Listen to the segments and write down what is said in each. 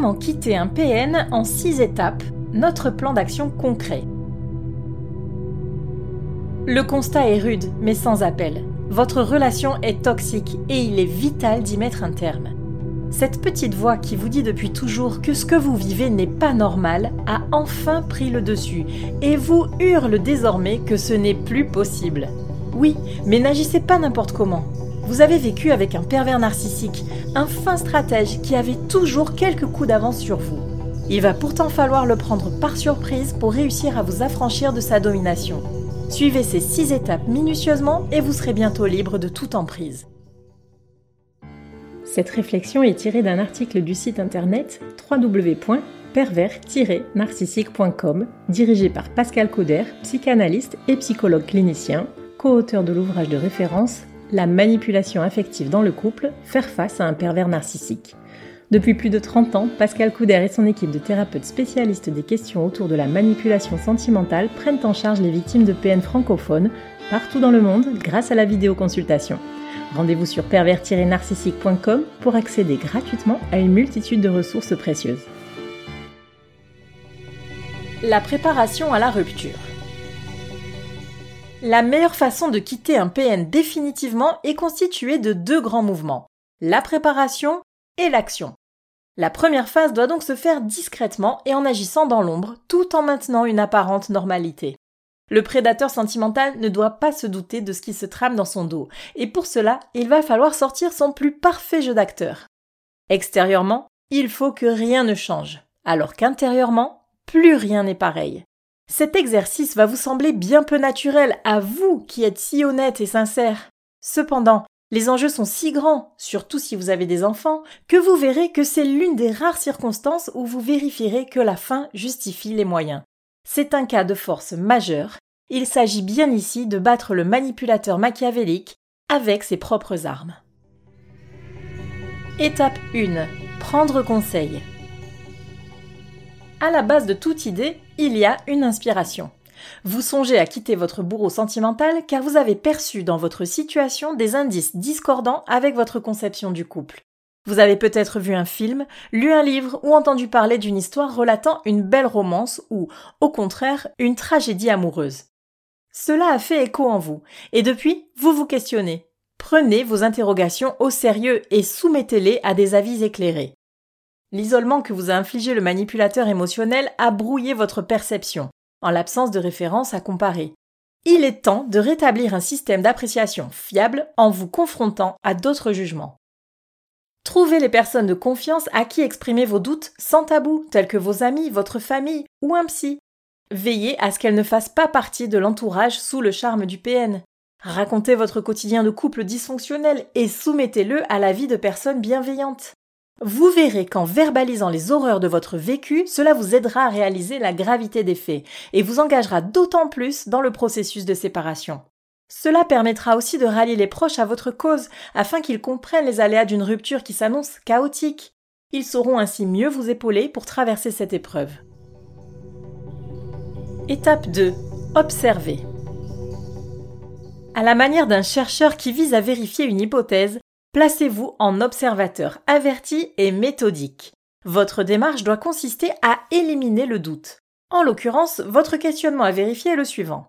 Comment quitter un PN en 6 étapes Notre plan d'action concret. Le constat est rude, mais sans appel. Votre relation est toxique et il est vital d'y mettre un terme. Cette petite voix qui vous dit depuis toujours que ce que vous vivez n'est pas normal a enfin pris le dessus et vous hurle désormais que ce n'est plus possible. Oui, mais n'agissez pas n'importe comment. Vous avez vécu avec un pervers narcissique, un fin stratège qui avait toujours quelques coups d'avance sur vous. Il va pourtant falloir le prendre par surprise pour réussir à vous affranchir de sa domination. Suivez ces six étapes minutieusement et vous serez bientôt libre de toute emprise. Cette réflexion est tirée d'un article du site internet www.pervers-narcissique.com dirigé par Pascal Cauder, psychanalyste et psychologue clinicien, co-auteur de l'ouvrage de référence la manipulation affective dans le couple, faire face à un pervers narcissique. Depuis plus de 30 ans, Pascal Couder et son équipe de thérapeutes spécialistes des questions autour de la manipulation sentimentale prennent en charge les victimes de PN francophones partout dans le monde grâce à la vidéoconsultation. Rendez-vous sur pervers-narcissique.com pour accéder gratuitement à une multitude de ressources précieuses. La préparation à la rupture. La meilleure façon de quitter un PN définitivement est constituée de deux grands mouvements, la préparation et l'action. La première phase doit donc se faire discrètement et en agissant dans l'ombre, tout en maintenant une apparente normalité. Le prédateur sentimental ne doit pas se douter de ce qui se trame dans son dos, et pour cela, il va falloir sortir son plus parfait jeu d'acteur. Extérieurement, il faut que rien ne change, alors qu'intérieurement, plus rien n'est pareil. Cet exercice va vous sembler bien peu naturel à vous qui êtes si honnête et sincère. Cependant, les enjeux sont si grands, surtout si vous avez des enfants, que vous verrez que c'est l'une des rares circonstances où vous vérifierez que la fin justifie les moyens. C'est un cas de force majeure. Il s'agit bien ici de battre le manipulateur machiavélique avec ses propres armes. Étape 1. Prendre conseil. À la base de toute idée, il y a une inspiration. Vous songez à quitter votre bourreau sentimental car vous avez perçu dans votre situation des indices discordants avec votre conception du couple. Vous avez peut-être vu un film, lu un livre ou entendu parler d'une histoire relatant une belle romance ou, au contraire, une tragédie amoureuse. Cela a fait écho en vous, et depuis, vous vous questionnez. Prenez vos interrogations au sérieux et soumettez-les à des avis éclairés. L'isolement que vous a infligé le manipulateur émotionnel a brouillé votre perception, en l'absence de référence à comparer. Il est temps de rétablir un système d'appréciation fiable en vous confrontant à d'autres jugements. Trouvez les personnes de confiance à qui exprimer vos doutes sans tabou, tels que vos amis, votre famille ou un psy. Veillez à ce qu'elles ne fassent pas partie de l'entourage sous le charme du PN. Racontez votre quotidien de couple dysfonctionnel et soumettez-le à la vie de personnes bienveillantes. Vous verrez qu'en verbalisant les horreurs de votre vécu, cela vous aidera à réaliser la gravité des faits et vous engagera d'autant plus dans le processus de séparation. Cela permettra aussi de rallier les proches à votre cause afin qu'ils comprennent les aléas d'une rupture qui s'annonce chaotique. Ils sauront ainsi mieux vous épauler pour traverser cette épreuve. Étape 2. Observez. À la manière d'un chercheur qui vise à vérifier une hypothèse, Placez-vous en observateur averti et méthodique. Votre démarche doit consister à éliminer le doute. En l'occurrence, votre questionnement à vérifier est le suivant.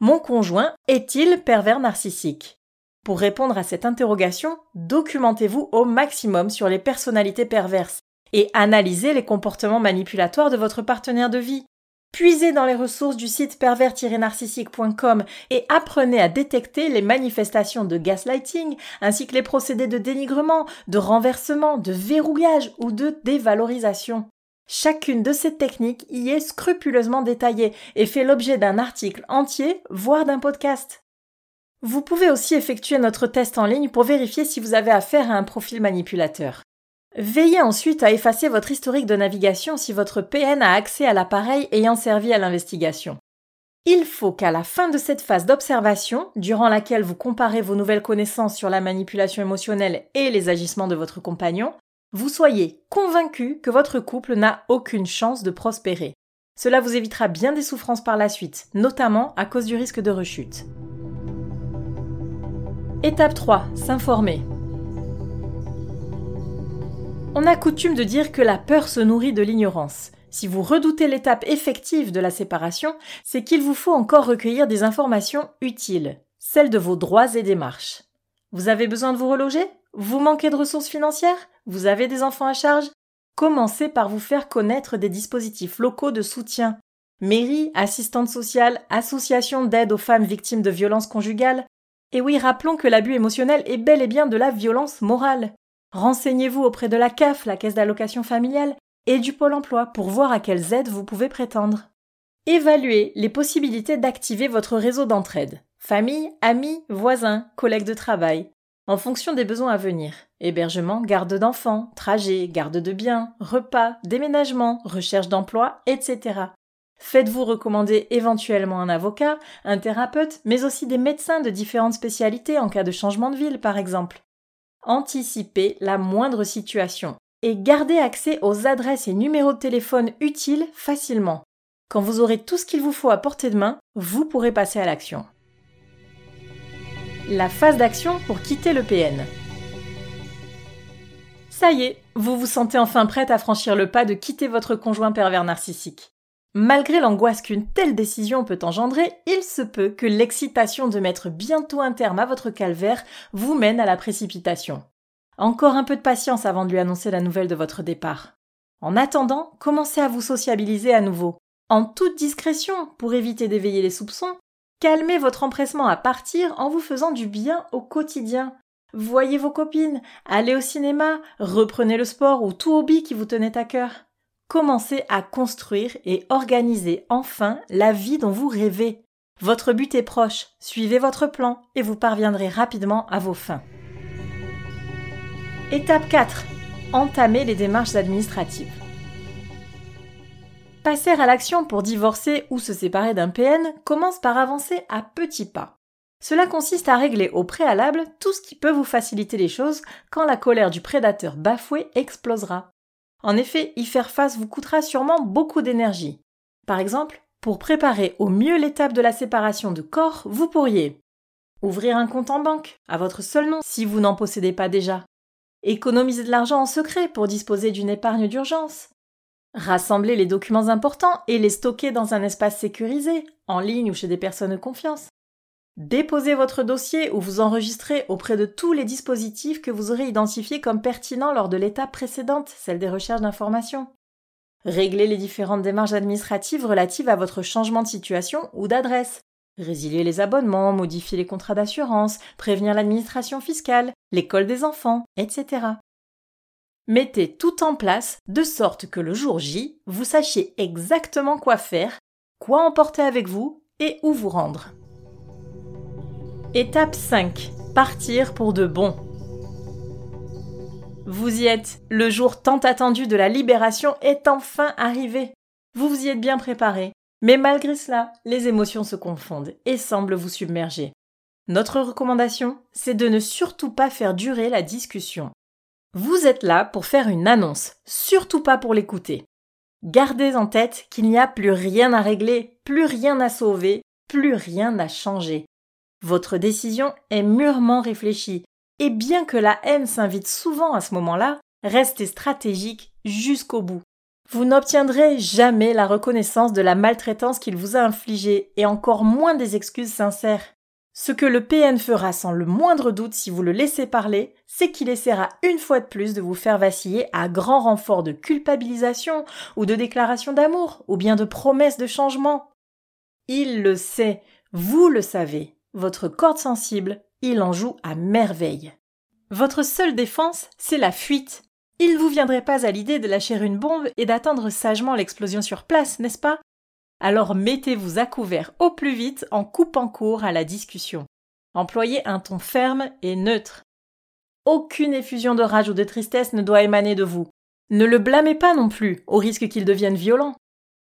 Mon conjoint est-il pervers narcissique? Pour répondre à cette interrogation, documentez-vous au maximum sur les personnalités perverses et analysez les comportements manipulatoires de votre partenaire de vie. Puisez dans les ressources du site pervers-narcissique.com et apprenez à détecter les manifestations de gaslighting ainsi que les procédés de dénigrement, de renversement, de verrouillage ou de dévalorisation. Chacune de ces techniques y est scrupuleusement détaillée et fait l'objet d'un article entier, voire d'un podcast. Vous pouvez aussi effectuer notre test en ligne pour vérifier si vous avez affaire à un profil manipulateur. Veillez ensuite à effacer votre historique de navigation si votre PN a accès à l'appareil ayant servi à l'investigation. Il faut qu'à la fin de cette phase d'observation, durant laquelle vous comparez vos nouvelles connaissances sur la manipulation émotionnelle et les agissements de votre compagnon, vous soyez convaincu que votre couple n'a aucune chance de prospérer. Cela vous évitera bien des souffrances par la suite, notamment à cause du risque de rechute. Étape 3. S'informer. On a coutume de dire que la peur se nourrit de l'ignorance. Si vous redoutez l'étape effective de la séparation, c'est qu'il vous faut encore recueillir des informations utiles, celles de vos droits et démarches. Vous avez besoin de vous reloger? Vous manquez de ressources financières? Vous avez des enfants à charge? Commencez par vous faire connaître des dispositifs locaux de soutien. Mairie, assistante sociale, association d'aide aux femmes victimes de violences conjugales. Et oui, rappelons que l'abus émotionnel est bel et bien de la violence morale. Renseignez-vous auprès de la CAF, la caisse d'allocation familiale, et du Pôle emploi pour voir à quelles aides vous pouvez prétendre. Évaluez les possibilités d'activer votre réseau d'entraide. Famille, amis, voisins, collègues de travail en fonction des besoins à venir. Hébergement, garde d'enfants, trajet, garde de biens, repas, déménagement, recherche d'emploi, etc. Faites-vous recommander éventuellement un avocat, un thérapeute, mais aussi des médecins de différentes spécialités en cas de changement de ville, par exemple. Anticipez la moindre situation et gardez accès aux adresses et numéros de téléphone utiles facilement. Quand vous aurez tout ce qu'il vous faut à portée de main, vous pourrez passer à l'action. La phase d'action pour quitter le PN. Ça y est, vous vous sentez enfin prête à franchir le pas de quitter votre conjoint pervers narcissique. Malgré l'angoisse qu'une telle décision peut engendrer, il se peut que l'excitation de mettre bientôt un terme à votre calvaire vous mène à la précipitation. Encore un peu de patience avant de lui annoncer la nouvelle de votre départ. En attendant, commencez à vous sociabiliser à nouveau, en toute discrétion pour éviter d'éveiller les soupçons, Calmez votre empressement à partir en vous faisant du bien au quotidien. Voyez vos copines, allez au cinéma, reprenez le sport ou tout hobby qui vous tenait à cœur. Commencez à construire et organiser enfin la vie dont vous rêvez. Votre but est proche, suivez votre plan et vous parviendrez rapidement à vos fins. Étape 4. Entamez les démarches administratives. Passer à l'action pour divorcer ou se séparer d'un PN commence par avancer à petits pas. Cela consiste à régler au préalable tout ce qui peut vous faciliter les choses quand la colère du prédateur bafoué explosera. En effet, y faire face vous coûtera sûrement beaucoup d'énergie. Par exemple, pour préparer au mieux l'étape de la séparation de corps, vous pourriez ouvrir un compte en banque à votre seul nom si vous n'en possédez pas déjà, économiser de l'argent en secret pour disposer d'une épargne d'urgence, Rassembler les documents importants et les stocker dans un espace sécurisé, en ligne ou chez des personnes de confiance. Déposez votre dossier ou vous enregistrez auprès de tous les dispositifs que vous aurez identifiés comme pertinents lors de l'étape précédente, celle des recherches d'informations. Réglez les différentes démarches administratives relatives à votre changement de situation ou d'adresse. Résilier les abonnements, modifier les contrats d'assurance, prévenir l'administration fiscale, l'école des enfants, etc. Mettez tout en place de sorte que le jour J, vous sachiez exactement quoi faire, quoi emporter avec vous et où vous rendre. Étape 5. Partir pour de bon. Vous y êtes. Le jour tant attendu de la libération est enfin arrivé. Vous vous y êtes bien préparé. Mais malgré cela, les émotions se confondent et semblent vous submerger. Notre recommandation, c'est de ne surtout pas faire durer la discussion. Vous êtes là pour faire une annonce, surtout pas pour l'écouter. Gardez en tête qu'il n'y a plus rien à régler, plus rien à sauver, plus rien à changer. Votre décision est mûrement réfléchie, et bien que la haine s'invite souvent à ce moment-là, restez stratégique jusqu'au bout. Vous n'obtiendrez jamais la reconnaissance de la maltraitance qu'il vous a infligée, et encore moins des excuses sincères. Ce que le PN fera sans le moindre doute si vous le laissez parler, c'est qu'il essaiera une fois de plus de vous faire vaciller à grand renfort de culpabilisation ou de déclaration d'amour ou bien de promesses de changement. Il le sait, vous le savez, votre corde sensible, il en joue à merveille. Votre seule défense, c'est la fuite. Il ne vous viendrait pas à l'idée de lâcher une bombe et d'attendre sagement l'explosion sur place, n'est-ce pas? Alors mettez-vous à couvert au plus vite en coupant court à la discussion. Employez un ton ferme et neutre. Aucune effusion de rage ou de tristesse ne doit émaner de vous. Ne le blâmez pas non plus, au risque qu'il devienne violent.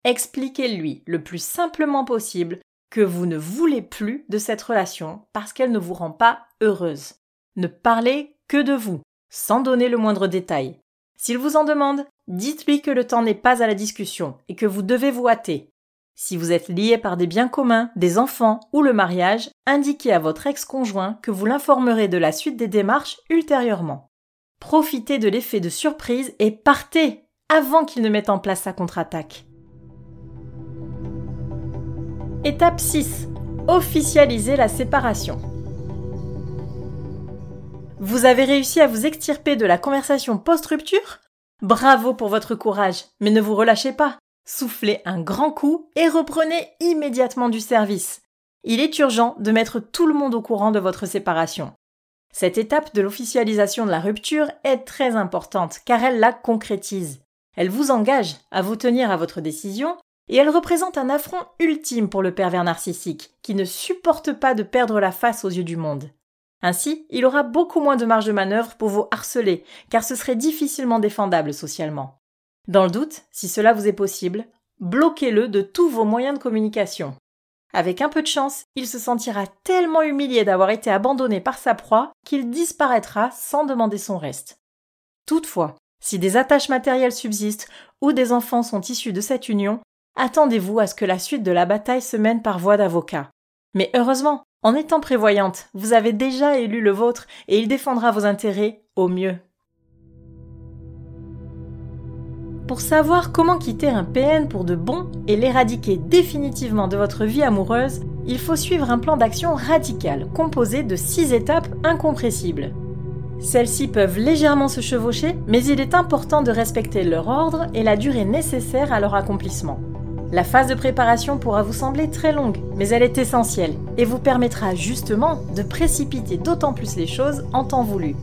Expliquez-lui le plus simplement possible que vous ne voulez plus de cette relation parce qu'elle ne vous rend pas heureuse. Ne parlez que de vous, sans donner le moindre détail. S'il vous en demande, dites-lui que le temps n'est pas à la discussion et que vous devez vous hâter. Si vous êtes lié par des biens communs, des enfants ou le mariage, indiquez à votre ex-conjoint que vous l'informerez de la suite des démarches ultérieurement. Profitez de l'effet de surprise et partez avant qu'il ne mette en place sa contre-attaque. Étape 6. Officialiser la séparation. Vous avez réussi à vous extirper de la conversation post-rupture? Bravo pour votre courage, mais ne vous relâchez pas. Soufflez un grand coup et reprenez immédiatement du service. Il est urgent de mettre tout le monde au courant de votre séparation. Cette étape de l'officialisation de la rupture est très importante car elle la concrétise. Elle vous engage à vous tenir à votre décision et elle représente un affront ultime pour le pervers narcissique qui ne supporte pas de perdre la face aux yeux du monde. Ainsi, il aura beaucoup moins de marge de manœuvre pour vous harceler, car ce serait difficilement défendable socialement. Dans le doute, si cela vous est possible, bloquez-le de tous vos moyens de communication. Avec un peu de chance, il se sentira tellement humilié d'avoir été abandonné par sa proie qu'il disparaîtra sans demander son reste. Toutefois, si des attaches matérielles subsistent ou des enfants sont issus de cette union, attendez-vous à ce que la suite de la bataille se mène par voie d'avocat. Mais heureusement, en étant prévoyante, vous avez déjà élu le vôtre et il défendra vos intérêts au mieux. Pour savoir comment quitter un PN pour de bon et l'éradiquer définitivement de votre vie amoureuse, il faut suivre un plan d'action radical composé de 6 étapes incompressibles. Celles-ci peuvent légèrement se chevaucher, mais il est important de respecter leur ordre et la durée nécessaire à leur accomplissement. La phase de préparation pourra vous sembler très longue, mais elle est essentielle et vous permettra justement de précipiter d'autant plus les choses en temps voulu.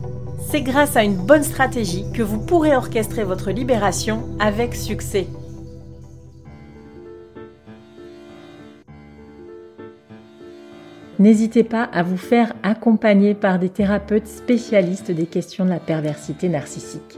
C'est grâce à une bonne stratégie que vous pourrez orchestrer votre libération avec succès. N'hésitez pas à vous faire accompagner par des thérapeutes spécialistes des questions de la perversité narcissique.